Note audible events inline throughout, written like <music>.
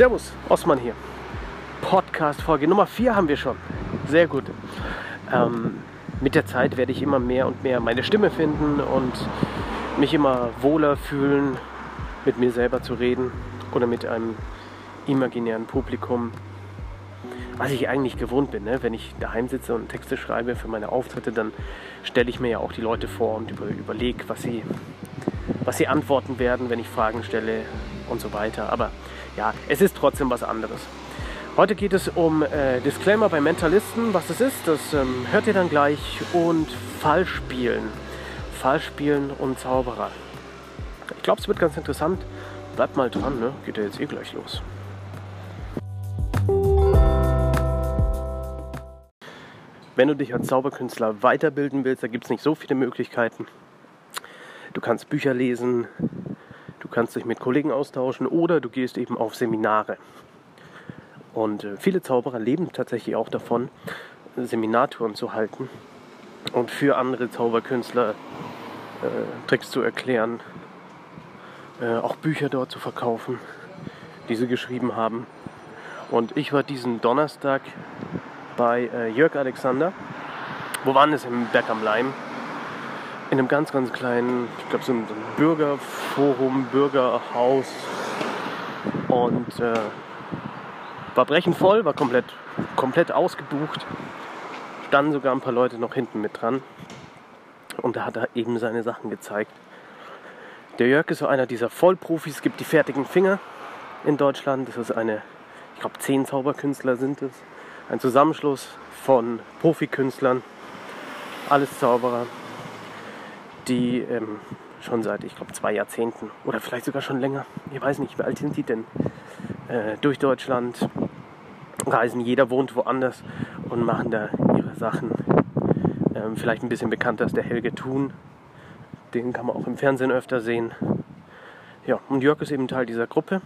Servus, Osman hier. Podcast-Folge Nummer 4 haben wir schon. Sehr gut. Ähm, mit der Zeit werde ich immer mehr und mehr meine Stimme finden und mich immer wohler fühlen, mit mir selber zu reden oder mit einem imaginären Publikum. Was ich eigentlich gewohnt bin, ne? wenn ich daheim sitze und Texte schreibe für meine Auftritte, dann stelle ich mir ja auch die Leute vor und über, überlege, was sie, was sie antworten werden, wenn ich Fragen stelle und so weiter. Aber ja, es ist trotzdem was anderes. Heute geht es um äh, Disclaimer bei Mentalisten, was das ist, das ähm, hört ihr dann gleich und Fallspielen. Fallspielen und Zauberer. Ich glaube, es wird ganz interessant. Bleibt mal dran, ne? geht ja jetzt eh gleich los. Wenn du dich als Zauberkünstler weiterbilden willst, da gibt es nicht so viele Möglichkeiten. Du kannst Bücher lesen, kannst dich mit Kollegen austauschen oder du gehst eben auf Seminare. Und äh, viele Zauberer leben tatsächlich auch davon, Seminartouren zu halten und für andere Zauberkünstler äh, Tricks zu erklären, äh, auch Bücher dort zu verkaufen, die sie geschrieben haben. Und ich war diesen Donnerstag bei äh, Jörg Alexander. Wo waren es? Im Berg am Leim. In einem ganz, ganz kleinen, ich glaube, so ein Bürgerforum, Bürgerhaus. Und äh, war brechend voll, war komplett, komplett ausgebucht. Standen sogar ein paar Leute noch hinten mit dran. Und da hat er eben seine Sachen gezeigt. Der Jörg ist so einer dieser Vollprofis. Es gibt die fertigen Finger in Deutschland. Das ist eine, ich glaube, zehn Zauberkünstler sind es ein Zusammenschluss von Profikünstlern, alles Zauberer, die ähm, schon seit, ich glaube, zwei Jahrzehnten oder vielleicht sogar schon länger, ich weiß nicht, wie alt sind die denn, äh, durch Deutschland reisen. Jeder wohnt woanders und machen da ihre Sachen. Ähm, vielleicht ein bisschen bekannter ist der Helge Thun. Den kann man auch im Fernsehen öfter sehen. Ja, und Jörg ist eben Teil dieser Gruppe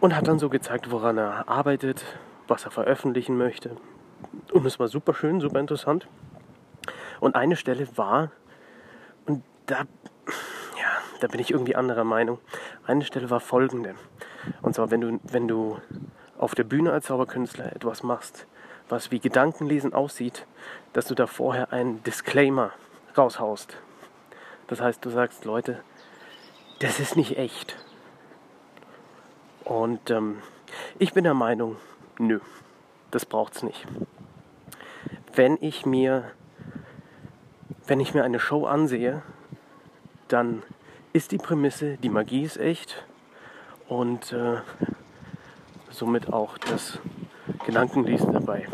und hat dann so gezeigt, woran er arbeitet, was er veröffentlichen möchte. Und es war super schön, super interessant. Und eine Stelle war, da, ja, da bin ich irgendwie anderer Meinung. Eine Stelle war folgende. Und zwar, wenn du, wenn du auf der Bühne als Zauberkünstler etwas machst, was wie Gedankenlesen aussieht, dass du da vorher einen Disclaimer raushaust. Das heißt, du sagst, Leute, das ist nicht echt. Und ähm, ich bin der Meinung, Nö, das braucht's nicht. Wenn ich mir, wenn ich mir eine Show ansehe, dann ist die Prämisse, die Magie ist echt und äh, somit auch das Gedankenlesen dabei.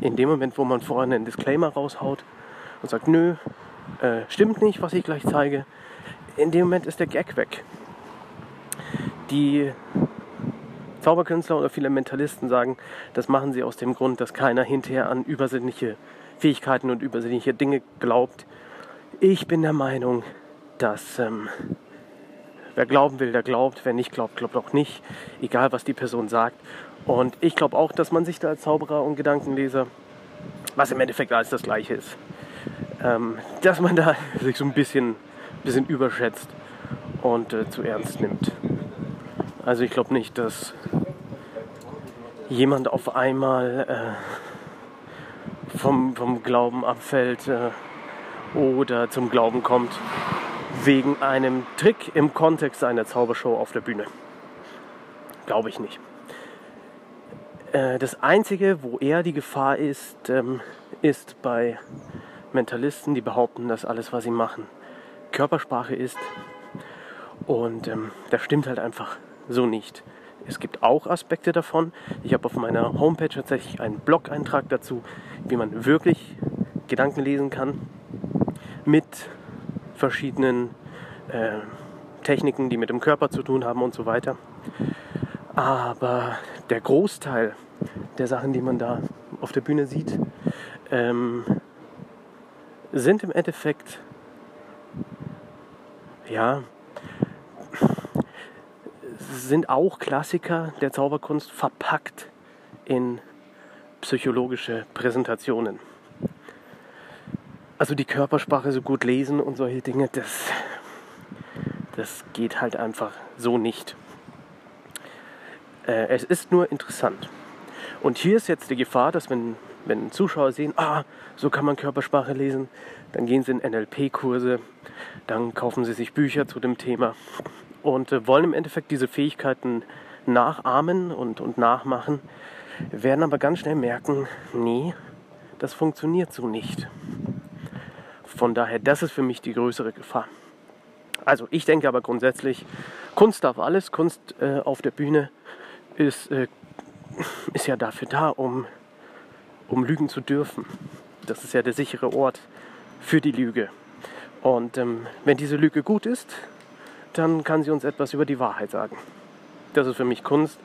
In dem Moment, wo man vorher einen Disclaimer raushaut und sagt, nö, äh, stimmt nicht, was ich gleich zeige, in dem Moment ist der Gag weg. Die Zauberkünstler oder viele Mentalisten sagen, das machen sie aus dem Grund, dass keiner hinterher an übersinnliche Fähigkeiten und übersinnliche Dinge glaubt. Ich bin der Meinung, dass ähm, wer glauben will, der glaubt, wer nicht glaubt, glaubt auch nicht, egal was die Person sagt. Und ich glaube auch, dass man sich da als Zauberer und Gedankenleser, was im Endeffekt alles das Gleiche ist, ähm, dass man da <laughs> sich so ein bisschen, bisschen überschätzt und äh, zu ernst nimmt. Also ich glaube nicht, dass jemand auf einmal äh, vom, vom Glauben abfällt äh, oder zum Glauben kommt wegen einem Trick im Kontext einer Zaubershow auf der Bühne. Glaube ich nicht. Äh, das Einzige, wo eher die Gefahr ist, ähm, ist bei Mentalisten, die behaupten, dass alles, was sie machen, Körpersprache ist. Und ähm, das stimmt halt einfach so nicht. Es gibt auch Aspekte davon. Ich habe auf meiner Homepage tatsächlich einen Blog-Eintrag dazu, wie man wirklich Gedanken lesen kann mit verschiedenen äh, Techniken, die mit dem Körper zu tun haben und so weiter. Aber der Großteil der Sachen, die man da auf der Bühne sieht, ähm, sind im Endeffekt ja sind auch Klassiker der Zauberkunst verpackt in psychologische Präsentationen. Also die Körpersprache so gut lesen und solche Dinge, das, das geht halt einfach so nicht. Äh, es ist nur interessant. Und hier ist jetzt die Gefahr, dass wenn, wenn Zuschauer sehen, ah, so kann man Körpersprache lesen, dann gehen sie in NLP-Kurse, dann kaufen sie sich Bücher zu dem Thema und äh, wollen im Endeffekt diese Fähigkeiten nachahmen und, und nachmachen, werden aber ganz schnell merken, nee, das funktioniert so nicht. Von daher, das ist für mich die größere Gefahr. Also ich denke aber grundsätzlich, Kunst darf alles, Kunst äh, auf der Bühne ist, äh, <laughs> ist ja dafür da, um, um lügen zu dürfen. Das ist ja der sichere Ort für die Lüge. Und ähm, wenn diese Lüge gut ist, dann kann sie uns etwas über die Wahrheit sagen. Das ist für mich Kunst.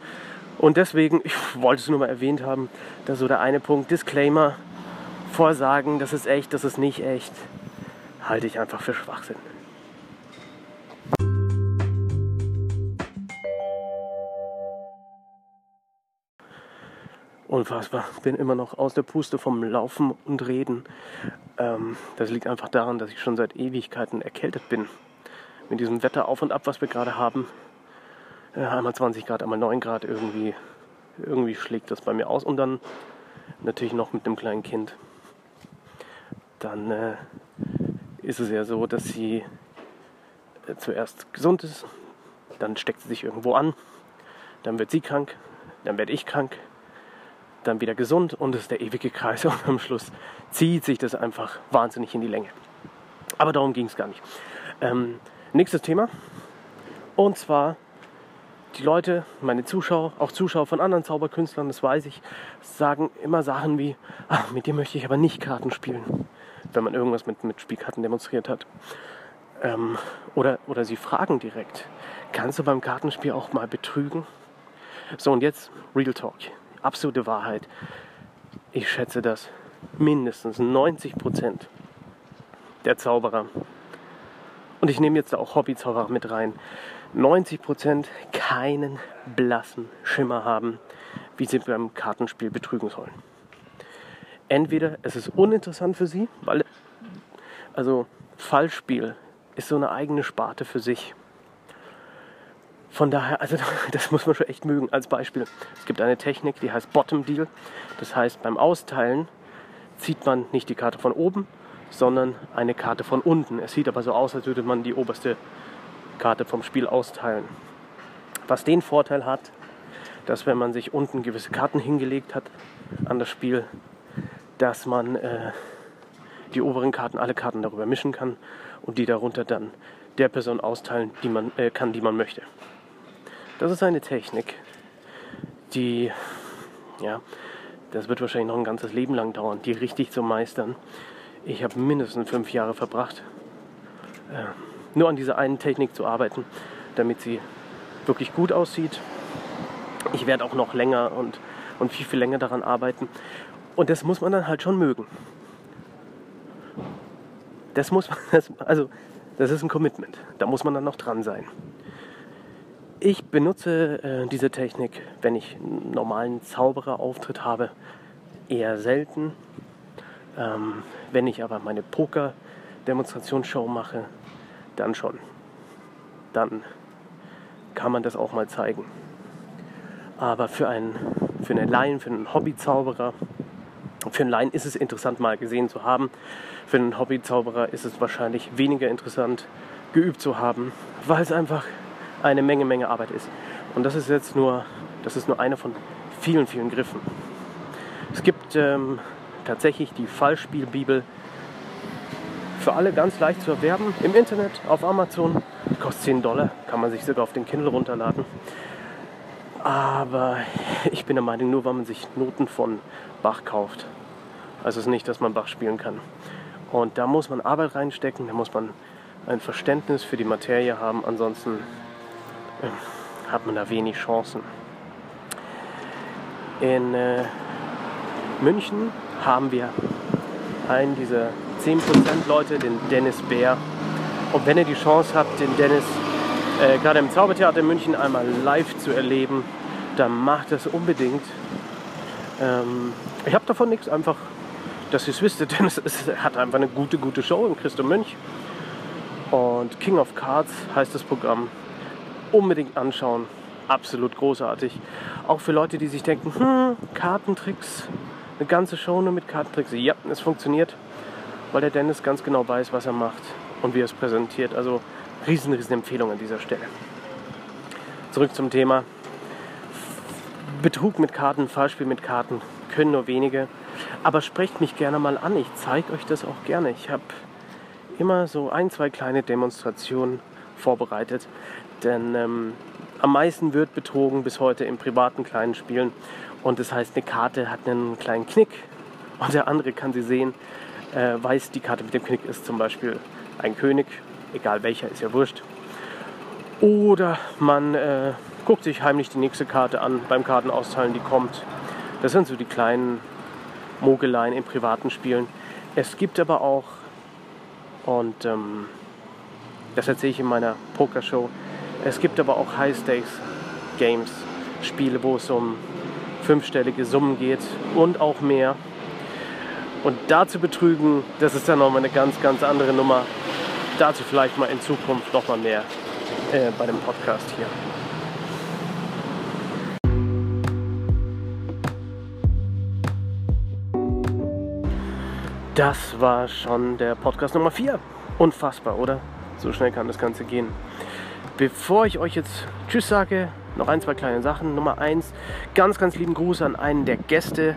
Und deswegen, ich <laughs> wollte es nur mal erwähnt haben, da so der eine Punkt, Disclaimer, Vorsagen, das ist echt, das ist nicht echt, halte ich einfach für Schwachsinn. Unfassbar. Bin immer noch aus der Puste vom Laufen und Reden. Ähm, das liegt einfach daran, dass ich schon seit Ewigkeiten erkältet bin. Mit diesem Wetter auf und ab, was wir gerade haben. Äh, einmal 20 Grad, einmal 9 Grad irgendwie. Irgendwie schlägt das bei mir aus. Und dann natürlich noch mit einem kleinen Kind. Dann äh, ist es ja so, dass sie äh, zuerst gesund ist, dann steckt sie sich irgendwo an, dann wird sie krank, dann werde ich krank, dann wieder gesund und es ist der ewige Kreis <laughs> und am Schluss zieht sich das einfach wahnsinnig in die Länge. Aber darum ging es gar nicht. Ähm, nächstes Thema und zwar die Leute, meine Zuschauer, auch Zuschauer von anderen Zauberkünstlern, das weiß ich, sagen immer Sachen wie, ach, mit dir möchte ich aber nicht Karten spielen, wenn man irgendwas mit, mit Spielkarten demonstriert hat. Ähm, oder, oder sie fragen direkt, kannst du beim Kartenspiel auch mal betrügen? So, und jetzt Real Talk absolute Wahrheit. Ich schätze, dass mindestens 90 Prozent der Zauberer, und ich nehme jetzt auch Hobbyzauberer mit rein, 90 Prozent keinen blassen Schimmer haben, wie sie beim Kartenspiel betrügen sollen. Entweder es ist uninteressant für sie, weil also Fallspiel ist so eine eigene Sparte für sich. Von daher, also <laughs> das muss man schon echt mögen. Als Beispiel, es gibt eine Technik, die heißt Bottom Deal. Das heißt, beim Austeilen zieht man nicht die Karte von oben, sondern eine Karte von unten. Es sieht aber so aus, als würde man die oberste Karte vom Spiel austeilen. Was den Vorteil hat, dass wenn man sich unten gewisse Karten hingelegt hat an das Spiel, dass man äh, die oberen Karten, alle Karten darüber mischen kann und die darunter dann der Person austeilen die man, äh, kann, die man möchte. Das ist eine Technik, die, ja, das wird wahrscheinlich noch ein ganzes Leben lang dauern, die richtig zu meistern. Ich habe mindestens fünf Jahre verbracht, äh, nur an dieser einen Technik zu arbeiten, damit sie wirklich gut aussieht. Ich werde auch noch länger und, und viel, viel länger daran arbeiten. Und das muss man dann halt schon mögen. Das muss man, <laughs> das, also das ist ein Commitment. Da muss man dann noch dran sein. Ich benutze äh, diese Technik, wenn ich einen normalen Zaubererauftritt habe, eher selten. Ähm, wenn ich aber meine Poker-Demonstrationsshow mache, dann schon. Dann kann man das auch mal zeigen. Aber für einen, für einen Laien, für einen Hobbyzauberer, für einen Laien ist es interessant, mal gesehen zu haben. Für einen Hobbyzauberer ist es wahrscheinlich weniger interessant, geübt zu haben, weil es einfach eine Menge, Menge Arbeit ist. Und das ist jetzt nur, das ist nur einer von vielen, vielen Griffen. Es gibt ähm, tatsächlich die Fallspielbibel für alle ganz leicht zu erwerben im Internet, auf Amazon. Kostet 10 Dollar, kann man sich sogar auf den Kindle runterladen. Aber ich bin der Meinung, nur weil man sich Noten von Bach kauft, also es ist nicht, dass man Bach spielen kann. Und da muss man Arbeit reinstecken, da muss man ein Verständnis für die Materie haben, ansonsten hat man da wenig Chancen. In äh, München haben wir einen dieser 10% Leute, den Dennis Bär. Und wenn ihr die Chance habt, den Dennis äh, gerade im Zaubertheater in München einmal live zu erleben, dann macht das unbedingt. Ähm, ich habe davon nichts, einfach, dass ihr es wisst. <laughs> Dennis ist, hat einfach eine gute, gute Show im Christo Münch. Und King of Cards heißt das Programm unbedingt anschauen. absolut großartig. Auch für Leute, die sich denken, hm, Kartentricks, eine ganze Show nur mit Kartentricks. Ja, es funktioniert, weil der Dennis ganz genau weiß, was er macht und wie er es präsentiert. Also riesen, riesen Empfehlung an dieser Stelle. Zurück zum Thema. Betrug mit Karten, Fallspiel mit Karten können nur wenige. Aber sprecht mich gerne mal an. Ich zeige euch das auch gerne. Ich habe immer so ein, zwei kleine Demonstrationen vorbereitet. Denn ähm, am meisten wird betrogen bis heute in privaten kleinen Spielen. Und das heißt, eine Karte hat einen kleinen Knick und der andere kann sie sehen, äh, weiß, die Karte mit dem Knick ist zum Beispiel ein König, egal welcher, ist ja wurscht. Oder man äh, guckt sich heimlich die nächste Karte an beim Kartenausteilen, die kommt. Das sind so die kleinen Mogeleien in privaten Spielen. Es gibt aber auch, und ähm, das erzähle ich in meiner Pokershow, es gibt aber auch High-Stakes-Games, Spiele, wo es um fünfstellige Summen geht und auch mehr. Und da zu betrügen, das ist dann nochmal eine ganz, ganz andere Nummer. Dazu vielleicht mal in Zukunft nochmal mehr äh, bei dem Podcast hier. Das war schon der Podcast Nummer 4. Unfassbar, oder? So schnell kann das Ganze gehen. Bevor ich euch jetzt Tschüss sage, noch ein, zwei kleine Sachen. Nummer 1, ganz, ganz lieben Gruß an einen der Gäste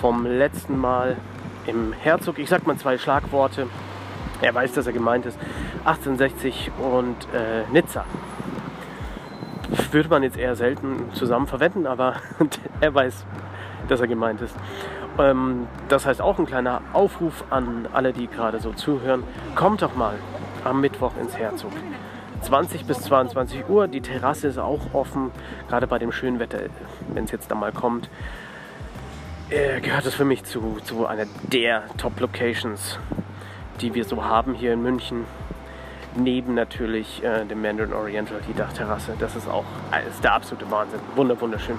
vom letzten Mal im Herzog. Ich sag mal zwei Schlagworte. Er weiß, dass er gemeint ist. 1860 und äh, Nizza. Würde man jetzt eher selten zusammen verwenden, aber <laughs> er weiß, dass er gemeint ist. Ähm, das heißt auch ein kleiner Aufruf an alle, die gerade so zuhören. Kommt doch mal am Mittwoch ins Herzog. 20 bis 22 Uhr. Die Terrasse ist auch offen, gerade bei dem schönen Wetter, wenn es jetzt da mal kommt. Äh, gehört es für mich zu, zu einer der Top-Locations, die wir so haben hier in München. Neben natürlich äh, dem Mandarin Oriental, die Dachterrasse. Das ist auch äh, ist der absolute Wahnsinn. Wunder, wunderschön.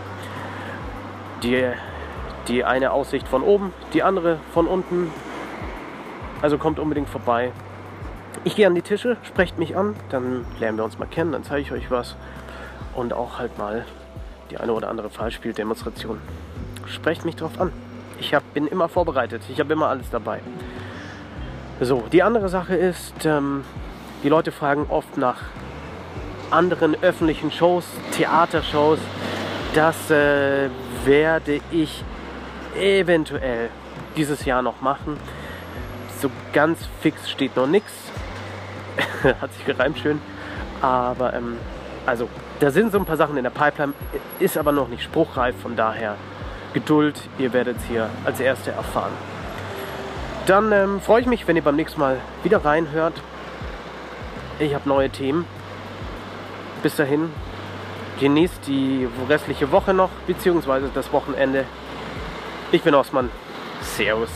Die, die eine Aussicht von oben, die andere von unten. Also kommt unbedingt vorbei. Ich gehe an die Tische, sprecht mich an, dann lernen wir uns mal kennen, dann zeige ich euch was. Und auch halt mal die eine oder andere Fallspieldemonstration. Sprecht mich drauf an. Ich hab, bin immer vorbereitet, ich habe immer alles dabei. So, die andere Sache ist, ähm, die Leute fragen oft nach anderen öffentlichen Shows, Theatershows. Das äh, werde ich eventuell dieses Jahr noch machen. So ganz fix steht noch nichts. <laughs> Hat sich gereimt schön. Aber ähm, also, da sind so ein paar Sachen in der Pipeline, ist aber noch nicht spruchreif, von daher Geduld, ihr werdet es hier als Erste erfahren. Dann ähm, freue ich mich, wenn ihr beim nächsten Mal wieder reinhört. Ich habe neue Themen. Bis dahin, genießt die restliche Woche noch, beziehungsweise das Wochenende. Ich bin Osman. Servus.